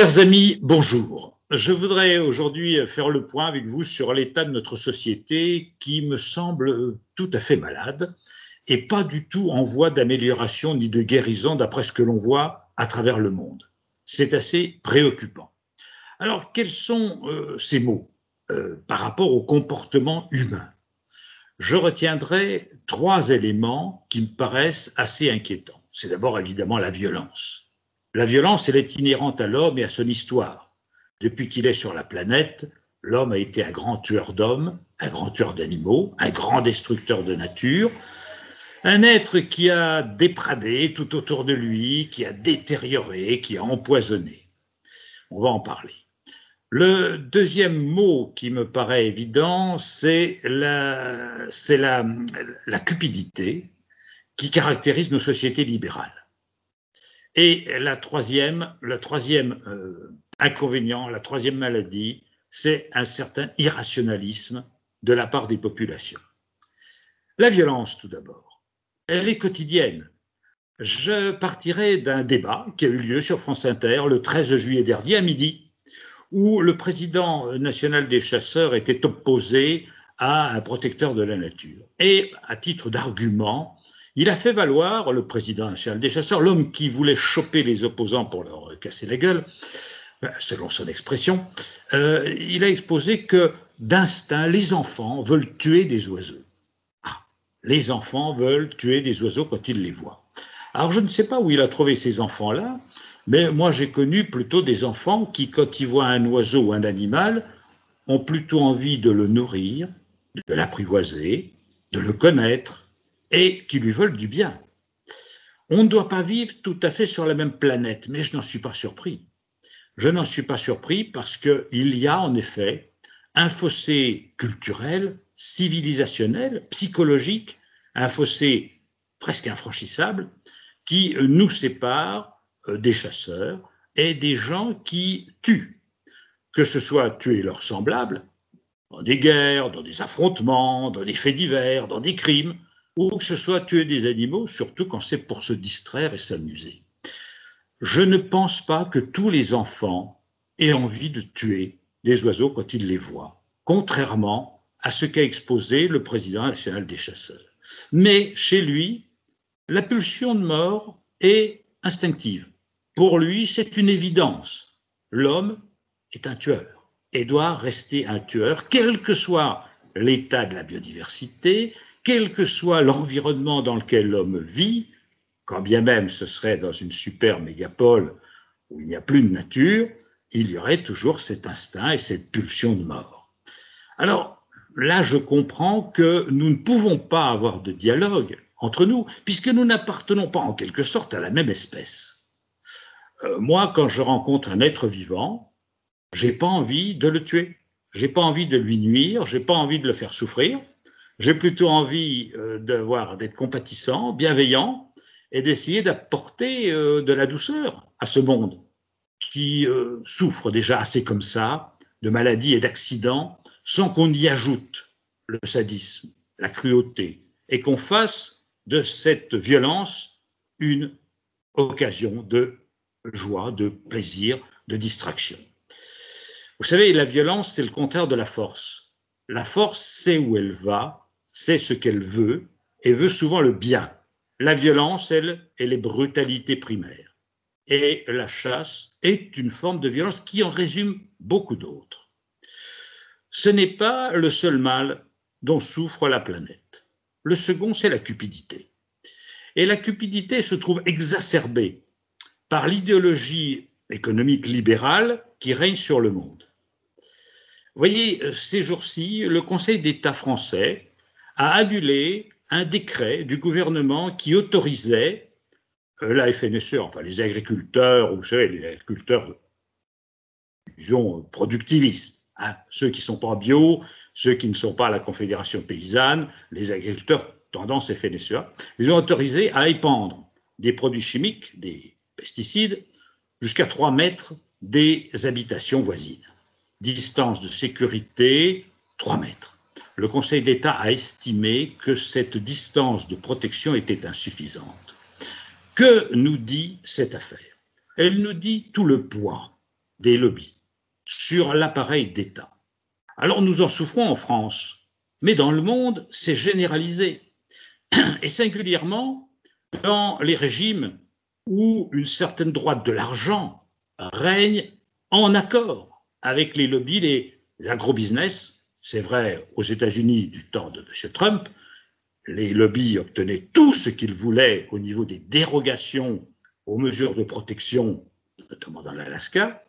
Chers amis, bonjour. Je voudrais aujourd'hui faire le point avec vous sur l'état de notre société qui me semble tout à fait malade et pas du tout en voie d'amélioration ni de guérison d'après ce que l'on voit à travers le monde. C'est assez préoccupant. Alors, quels sont euh, ces mots euh, par rapport au comportement humain? Je retiendrai trois éléments qui me paraissent assez inquiétants. C'est d'abord évidemment la violence. La violence, elle est inhérente à l'homme et à son histoire. Depuis qu'il est sur la planète, l'homme a été un grand tueur d'hommes, un grand tueur d'animaux, un grand destructeur de nature, un être qui a dépradé tout autour de lui, qui a détérioré, qui a empoisonné. On va en parler. Le deuxième mot qui me paraît évident, c'est la, la, la cupidité qui caractérise nos sociétés libérales. Et la troisième, le troisième euh, inconvénient, la troisième maladie, c'est un certain irrationalisme de la part des populations. La violence, tout d'abord elle est quotidienne. Je partirai d'un débat qui a eu lieu sur France Inter le 13 juillet dernier à midi, où le président national des chasseurs était opposé à un protecteur de la nature. Et à titre d'argument, il a fait valoir, le président national des chasseurs, l'homme qui voulait choper les opposants pour leur casser la gueule, selon son expression, euh, il a exposé que d'instinct, les enfants veulent tuer des oiseaux les enfants veulent tuer des oiseaux quand ils les voient. Alors je ne sais pas où il a trouvé ces enfants-là, mais moi j'ai connu plutôt des enfants qui, quand ils voient un oiseau ou un animal, ont plutôt envie de le nourrir, de l'apprivoiser, de le connaître, et qui lui veulent du bien. On ne doit pas vivre tout à fait sur la même planète, mais je n'en suis pas surpris. Je n'en suis pas surpris parce qu'il y a en effet un fossé culturel, civilisationnel, psychologique, un fossé presque infranchissable qui nous sépare euh, des chasseurs et des gens qui tuent, que ce soit tuer leurs semblables dans des guerres, dans des affrontements, dans des faits divers, dans des crimes, ou que ce soit tuer des animaux, surtout quand c'est pour se distraire et s'amuser. Je ne pense pas que tous les enfants aient envie de tuer des oiseaux quand ils les voient, contrairement à ce qu'a exposé le président national des chasseurs. Mais chez lui, la pulsion de mort est instinctive. Pour lui, c'est une évidence. L'homme est un tueur et doit rester un tueur, quel que soit l'état de la biodiversité, quel que soit l'environnement dans lequel l'homme vit, quand bien même ce serait dans une super mégapole où il n'y a plus de nature, il y aurait toujours cet instinct et cette pulsion de mort. Alors, là, je comprends que nous ne pouvons pas avoir de dialogue entre nous, puisque nous n'appartenons pas en quelque sorte à la même espèce. Euh, moi, quand je rencontre un être vivant, j'ai pas envie de le tuer, j'ai pas envie de lui nuire, j'ai pas envie de le faire souffrir, j'ai plutôt envie euh, d'être compatissant, bienveillant, et d'essayer d'apporter euh, de la douceur à ce monde qui euh, souffre déjà assez comme ça de maladies et d'accidents sans qu'on y ajoute le sadisme, la cruauté, et qu'on fasse de cette violence une occasion de joie, de plaisir, de distraction. Vous savez, la violence, c'est le contraire de la force. La force sait où elle va, sait ce qu'elle veut, et veut souvent le bien. La violence, elle, est brutalité primaire. Et la chasse est une forme de violence qui en résume beaucoup d'autres. Ce n'est pas le seul mal dont souffre la planète. Le second, c'est la cupidité. Et la cupidité se trouve exacerbée par l'idéologie économique libérale qui règne sur le monde. Vous voyez, ces jours-ci, le Conseil d'État français a annulé un décret du gouvernement qui autorisait euh, la FNSE, enfin les agriculteurs, vous savez, les agriculteurs, disons, productivistes, Hein, ceux qui ne sont pas bio, ceux qui ne sont pas à la Confédération paysanne, les agriculteurs tendance FNSEA, ils ont autorisé à épandre des produits chimiques, des pesticides, jusqu'à 3 mètres des habitations voisines. Distance de sécurité, 3 mètres. Le Conseil d'État a estimé que cette distance de protection était insuffisante. Que nous dit cette affaire? Elle nous dit tout le poids des lobbies sur l'appareil d'État. Alors nous en souffrons en France, mais dans le monde, c'est généralisé. Et singulièrement dans les régimes où une certaine droite de l'argent règne en accord avec les lobbies, les agrobusiness. C'est vrai aux États-Unis du temps de M. Trump, les lobbies obtenaient tout ce qu'ils voulaient au niveau des dérogations aux mesures de protection, notamment dans l'Alaska,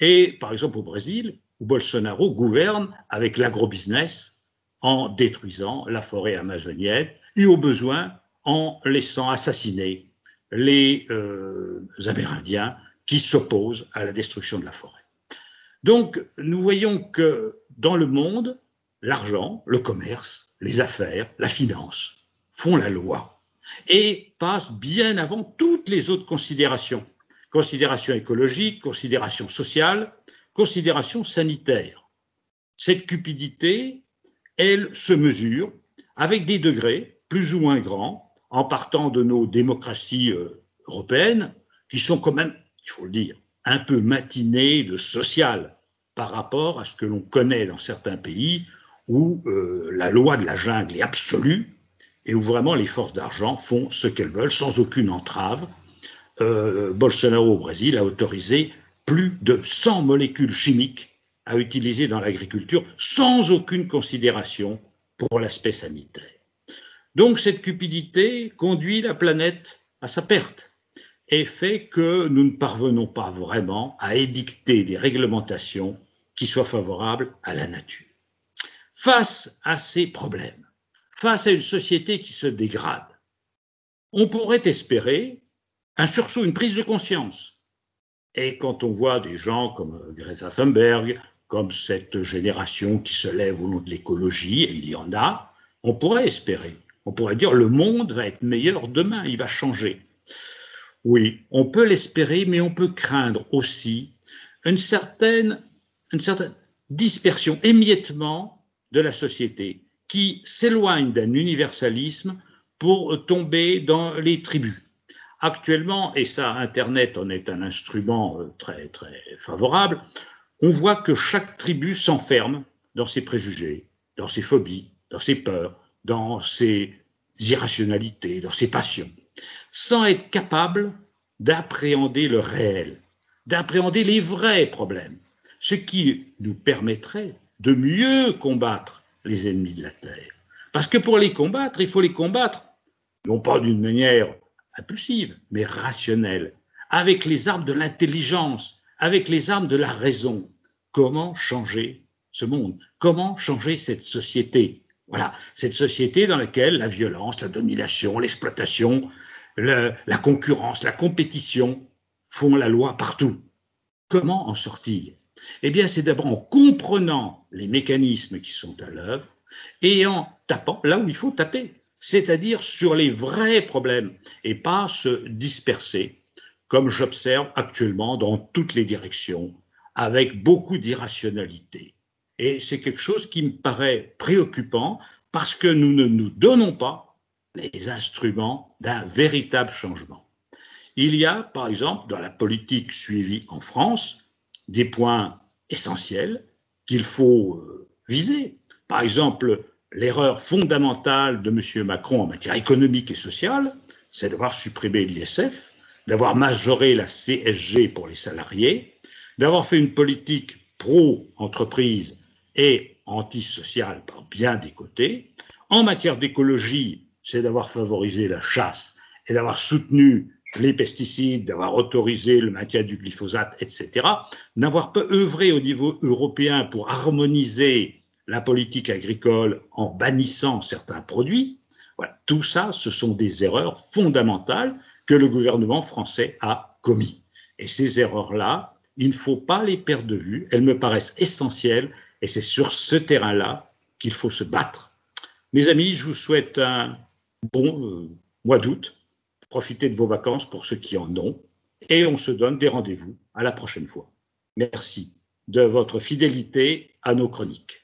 et par exemple au Brésil, où Bolsonaro gouverne avec l'agrobusiness en détruisant la forêt amazonienne et au besoin en laissant assassiner les euh, Amérindiens qui s'opposent à la destruction de la forêt. Donc nous voyons que dans le monde, l'argent, le commerce, les affaires, la finance font la loi et passent bien avant toutes les autres considérations. Considérations écologiques, considérations sociales, considérations sanitaires. Cette cupidité, elle se mesure avec des degrés plus ou moins grands en partant de nos démocraties euh, européennes qui sont quand même, il faut le dire, un peu matinées de social par rapport à ce que l'on connaît dans certains pays où euh, la loi de la jungle est absolue et où vraiment les forces d'argent font ce qu'elles veulent sans aucune entrave. Euh, Bolsonaro au Brésil a autorisé plus de 100 molécules chimiques à utiliser dans l'agriculture sans aucune considération pour l'aspect sanitaire. Donc cette cupidité conduit la planète à sa perte et fait que nous ne parvenons pas vraiment à édicter des réglementations qui soient favorables à la nature. Face à ces problèmes, face à une société qui se dégrade, on pourrait espérer un sursaut, une prise de conscience. Et quand on voit des gens comme Greta Thunberg, comme cette génération qui se lève au nom de l'écologie, et il y en a, on pourrait espérer. On pourrait dire le monde va être meilleur demain, il va changer. Oui, on peut l'espérer, mais on peut craindre aussi une certaine, dispersion, émiettement de la société qui s'éloigne d'un universalisme pour tomber dans les tribus. Actuellement, et ça, Internet en est un instrument euh, très, très favorable, on voit que chaque tribu s'enferme dans ses préjugés, dans ses phobies, dans ses peurs, dans ses irrationalités, dans ses passions, sans être capable d'appréhender le réel, d'appréhender les vrais problèmes, ce qui nous permettrait de mieux combattre les ennemis de la Terre. Parce que pour les combattre, il faut les combattre, non pas d'une manière impulsive, mais rationnelle, avec les armes de l'intelligence, avec les armes de la raison. Comment changer ce monde? Comment changer cette société? Voilà, cette société dans laquelle la violence, la domination, l'exploitation, la concurrence, la compétition font la loi partout. Comment en sortir? Eh bien, c'est d'abord en comprenant les mécanismes qui sont à l'œuvre et en tapant là où il faut taper, c'est-à-dire sur les vrais problèmes et pas se disperser, comme j'observe actuellement dans toutes les directions, avec beaucoup d'irrationalité. Et c'est quelque chose qui me paraît préoccupant parce que nous ne nous donnons pas les instruments d'un véritable changement. Il y a, par exemple, dans la politique suivie en France, des points essentiels qu'il faut euh, viser. Par exemple, l'erreur fondamentale de M. Macron en matière économique et sociale, c'est d'avoir supprimé l'ISF, d'avoir majoré la CSG pour les salariés, d'avoir fait une politique pro-entreprise et antisociale par bien des côtés. En matière d'écologie, c'est d'avoir favorisé la chasse et d'avoir soutenu les pesticides, d'avoir autorisé le maintien du glyphosate, etc., n'avoir pas œuvré au niveau européen pour harmoniser la politique agricole en bannissant certains produits, voilà, tout ça, ce sont des erreurs fondamentales que le gouvernement français a commis. Et ces erreurs-là, il ne faut pas les perdre de vue, elles me paraissent essentielles, et c'est sur ce terrain-là qu'il faut se battre. Mes amis, je vous souhaite un bon euh, mois d'août Profitez de vos vacances pour ceux qui en ont. Et on se donne des rendez-vous à la prochaine fois. Merci de votre fidélité à nos chroniques.